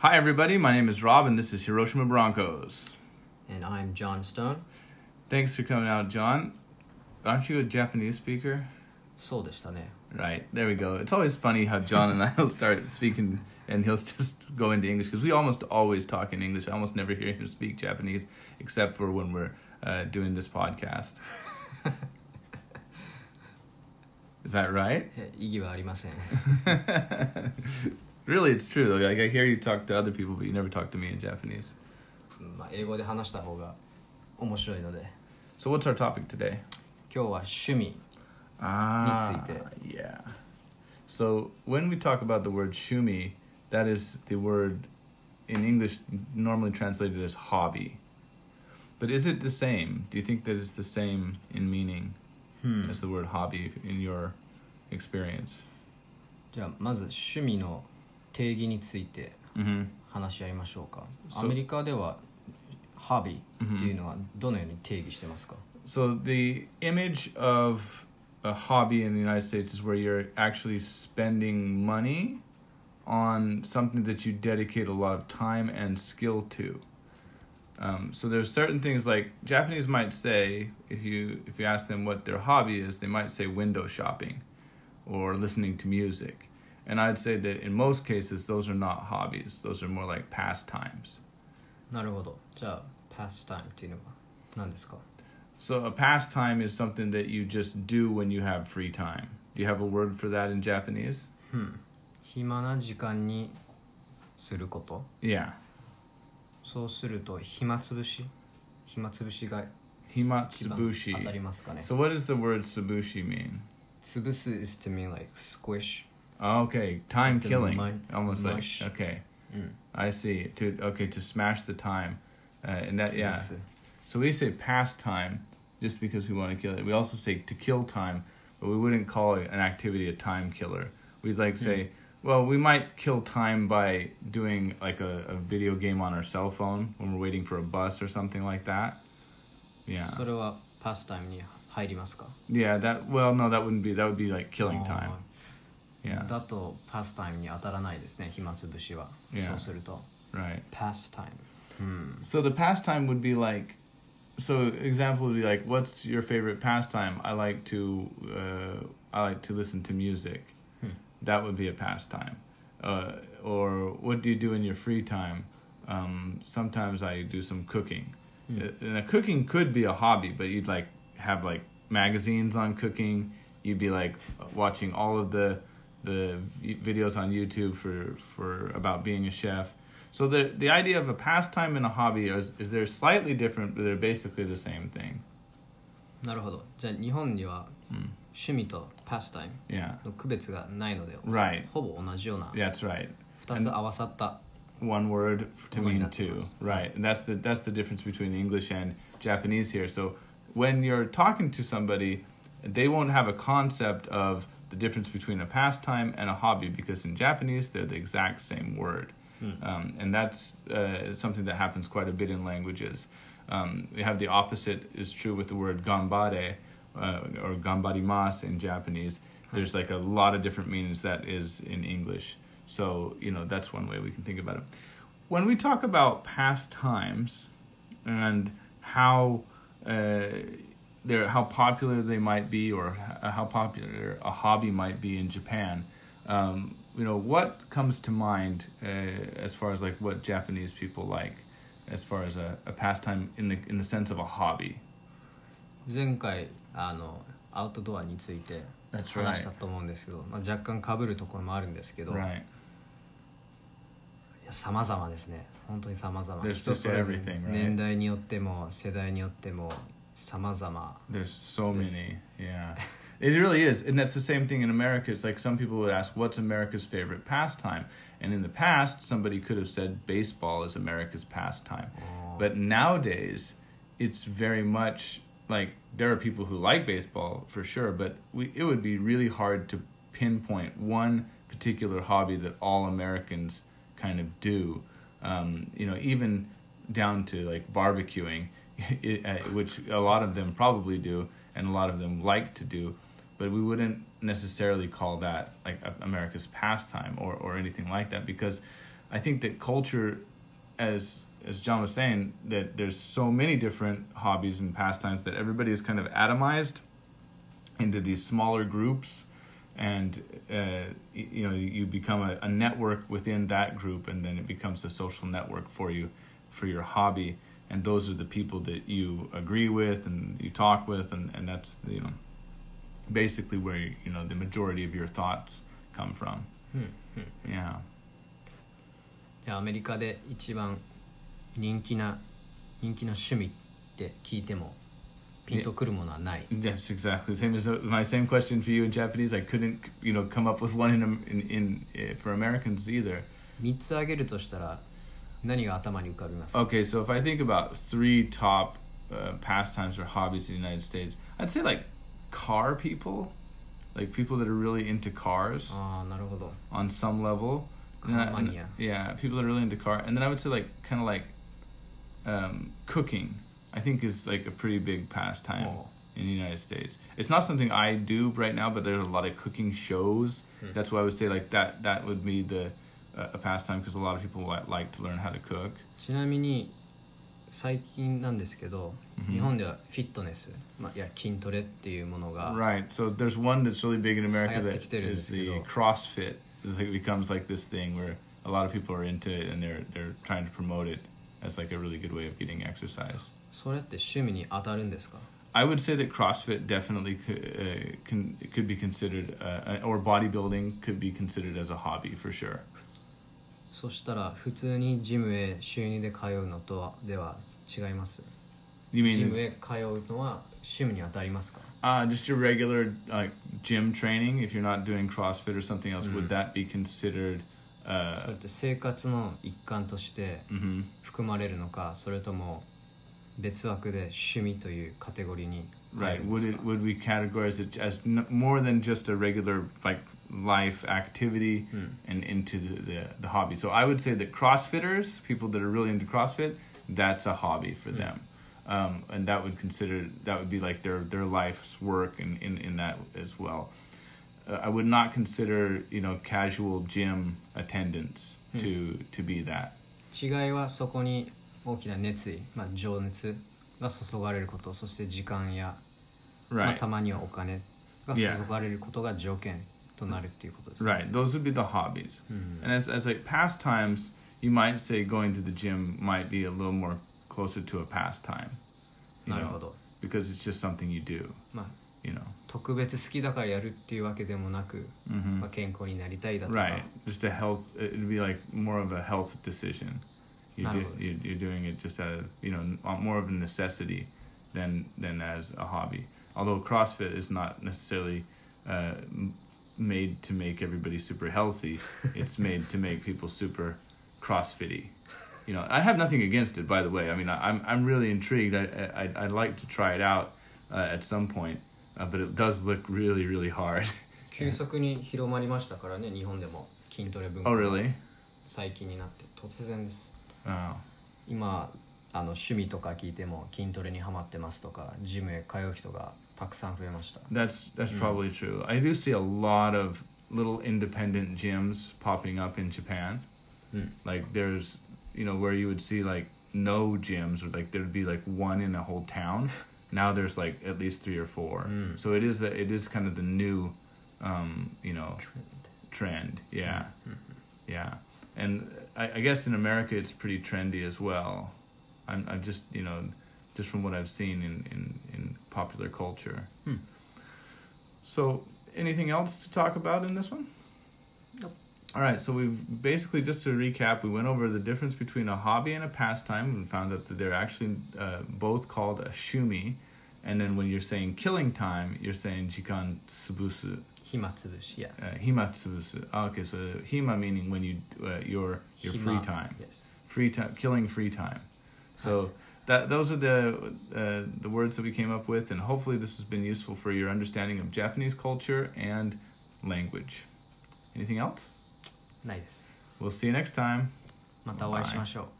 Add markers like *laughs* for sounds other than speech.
Hi, everybody. My name is Rob, and this is Hiroshima Broncos. And I'm John Stone. Thanks for coming out, John. Aren't you a Japanese speaker? So Right, there we go. It's always funny how John and I will start speaking, and he'll just go into English because we almost always talk in English. I almost never hear him speak Japanese except for when we're uh, doing this podcast. *laughs* Is that right? *laughs* 異議はありません。*laughs* really, it's true. Like I hear you talk to other people, but you never talk to me in Japanese. まあ、英語で話した方が面白いので、 So what's our topic today? 今日は趣味。 Ah, について。 yeah. So when we talk about the word shumi, that is the word in English normally translated as hobby. But is it the same? Do you think that it's the same in meaning as the word hobby in your experience? じゃあまず趣味の 定義について hmm 話し合いましょうか。そうアメリカではハビーっていうのはどのように定義してますか、 So the image of a hobby in the United States is where you're actually spending money on something that you dedicate a lot of time and skill to. Um, so there's certain things like Japanese might say if you if you ask them what their hobby is, they might say window shopping or listening to music. And I'd say that in most cases those are not hobbies. Those are more like pastimes. なるほど。じゃあ、パスタイムっていうのは何ですか So a pastime is something that you just do when you have free time. Do you have a word for that in Japanese? 暇な時間にすること。 Yeah. そうすると暇つぶし暇つぶしが一番 Himatsubushi. 当たりますかね So what does the word subushi mean? 潰す is to mean like squish Oh, okay, time To killing. mu- Almost like mush. okay. Mm. I see. To okay, to smash the time. Uh, and that yeah. 潰す So we say pastime just because we want to kill it. We also say to kill time, but we wouldn't call it an activity a time killer. We'd like say, well, we might kill time by doing like a, a video game on our cell phone when we're waiting for a bus or something like that. Yeah. それはパスタイムに入りますか Yeah, that well no, that wouldn't be that would be like killing time. あ Yeah. ーだとパスタイムに当たらないですね暇つぶしは Yeah. そうすると Right. パスタイム So the pastime would be like, so example would be like, what's your favorite pastime? I like to, uh, I like to listen to music. That would be a pastime. Uh, or what do you do in your free time? Um, sometimes I do some cooking. Uh, And a cooking could be a hobby, but you'd like have like magazines on cooking. You'd be like watching all of the the v- videos on YouTube for for about being a chef. So the the idea of a pastime and a hobby is, is they're slightly different, but they're basically the same thing. なるほどじゃあ日本には趣味とパスタイム Yeah, の区別がないので Right. ほぼ同じような that's right. 2つ合わさった One word to Only mean that two, was- right? And that's the that's the difference between English and Japanese here. So when you're talking to somebody, they won't have a concept of the difference between a pastime and a hobby because in Japanese they're the exact same word, um, and that's uh, something that happens quite a bit in languages. Um, we have the opposite is true with the word gambare uh, or gambarimasu in Japanese. There's like a lot of different meanings that is in English. So, you know, that's one way we can think about it. When we talk about pastimes and how uh, they're how popular they might be or h- how popular a hobby might be in Japan, um, you know, what comes to mind uh, as far as like what Japanese people like as far as a, a pastime in the in the sense of a hobby? 前回あのアウトドアについて That's right. 話したと思うんですけど、まあ、若干かぶるところもあるんですけど、い Right. や様々ですね本当に様々 There's 人 just それぞれ everything, right? 年代によっても世代によっても 様々 There's so This- many. Yeah. It really is. And that's the same thing in America. It's like some people would ask, what's America's favorite pastime? And in the past, somebody could have said baseball is America's pastime. But nowadays, it's very much like there are people who like baseball for sure, but we, it would be really hard to pinpoint one particular hobby that all Americans kind of do. Um, you know, even down to like barbecuing, *laughs* which a lot of them probably do and a lot of them like to do, but we wouldn't necessarily call that like America's pastime or, or anything like that because I think that culture, as as John was saying, that there's so many different hobbies and pastimes that everybody is kind of atomized into these smaller groups, and uh, you know you become a, a network within that group, and then it becomes a social network for you for your hobby, and those are the people that you agree with and you talk with, and, and that's you know basically where you know the majority of your thoughts come from. Yeah. じゃあアメリカで一番人気な人気な趣味って聞いてもピンとくるものはない、 Yes, exactly. Same as uh, my same question for you in Japanese. I couldn't, you know, come up with one in in, in uh, for Americans either. 3つ挙げるとしたら 何が頭に浮かびますか Okay, so if I think about three top uh, pastimes or hobbies in the United States, I'd say like car people, like people that are really into cars ああなるほど on some level. And I- Car mania. yeah, people that are really into car, and then I would say like kind of like um, cooking. I think is like a pretty big pastime Oh. in the United States. It's not something I do right now, but there's a lot of cooking shows. That's why I would say like that. That would be the uh, a pastime because a lot of people li- like to learn how to cook. ちなみに最近なんですけど、日本ではフィットネス、まあ、いや筋トレっていうものが、 Right. So there's one that's really big in America that 流行ってきてるんですけど。 is the CrossFit. It's like it becomes like this thing where a lot of people are into it and they're they're trying to promote it as like a really good way of getting exercise. それって趣味に当たるんですか I would say that CrossFit definitely could, uh, can could be considered, uh, or bodybuilding could be considered as a hobby for sure. そしたら普通にジムへ週2で通うのとはでは違います You ジ mean ム it's- へ通うのは趣味に当たりますか uh, just your regular like gym training? If you're not doing CrossFit or something else, would that be considered? それ Uh, って生活の一環として mhm. 含まれるのかそれとも別枠で趣味というカテゴリーに入 Right. るん Would で it すか would we categorize it as n- more than just a regular like life activity and into the, the the hobby? So I would say that CrossFitters, people that are really into CrossFit, that's a hobby for them, um, and that would consider that would be like their their life's work in in, in that as well. Uh, I would not consider you know casual gym attendance to to be that. 違いはそこに 大きな熱意、まあ、情熱が注がれることそして時間や、まあ.たまにはお金が.注がれることが条件となるっていうことです、Right. Those would be the hobbies. And as, as like pastimes, you might say going to the gym might be a little more closer to a pastime. You なるほど、because it's just something you do, まあ、you know. 特別好きだからやるっていうわけでもなく、まあ、健康になりたいだとか、Right. Just a health, it'd be like more of a health decision. You Not do, always. you, you're doing it just out of, you know, n- more of a necessity than, than as a hobby. Although CrossFit is not necessarily uh, m- made to make everybody super healthy, *laughs* it's made to make people super CrossFitty. You know, I have nothing against it, by the way. I mean, I, I'm I'm really intrigued. I, I I'd like to try it out uh, at some point, uh, but it does look really really hard. *laughs* 急速に広まりましたからね日本でも筋トレ文化 oh が really? 最近になって突然です Oh. 今あの趣味とか聞いても筋トレにハマってますとかジムへ通う人がたくさん増えました That's that's probably true. I do see a lot of little independent gyms popping up in Japan. Like there's, you know, where you would see like no gyms or like there'd be like one in a whole town. Now there's like at least three or four. So it is the it is kind of the new, um, you know, trend. Yeah, yeah. And I, I guess in America it's pretty trendy as well. I'm I'm just you know, just from what I've seen in in, in popular culture. So, anything else to talk about in this one? Nope. All right, so we've basically just to recap, we went over the difference between a hobby and a pastime and found out that they're actually uh, both called a shumi. And then when you're saying killing time, you're saying jikan tsubusu, 暇つぶし yeah uh, hima tsubusu. Ah, okay, so hima meaning when you uh, your your free 暇 time, yes. free time, killing free time. So that those are the uh, the words that we came up with, and hopefully this has been useful for your understanding of Japanese culture and language. Anything else? ないです We'll see you next time. またお会いしましょう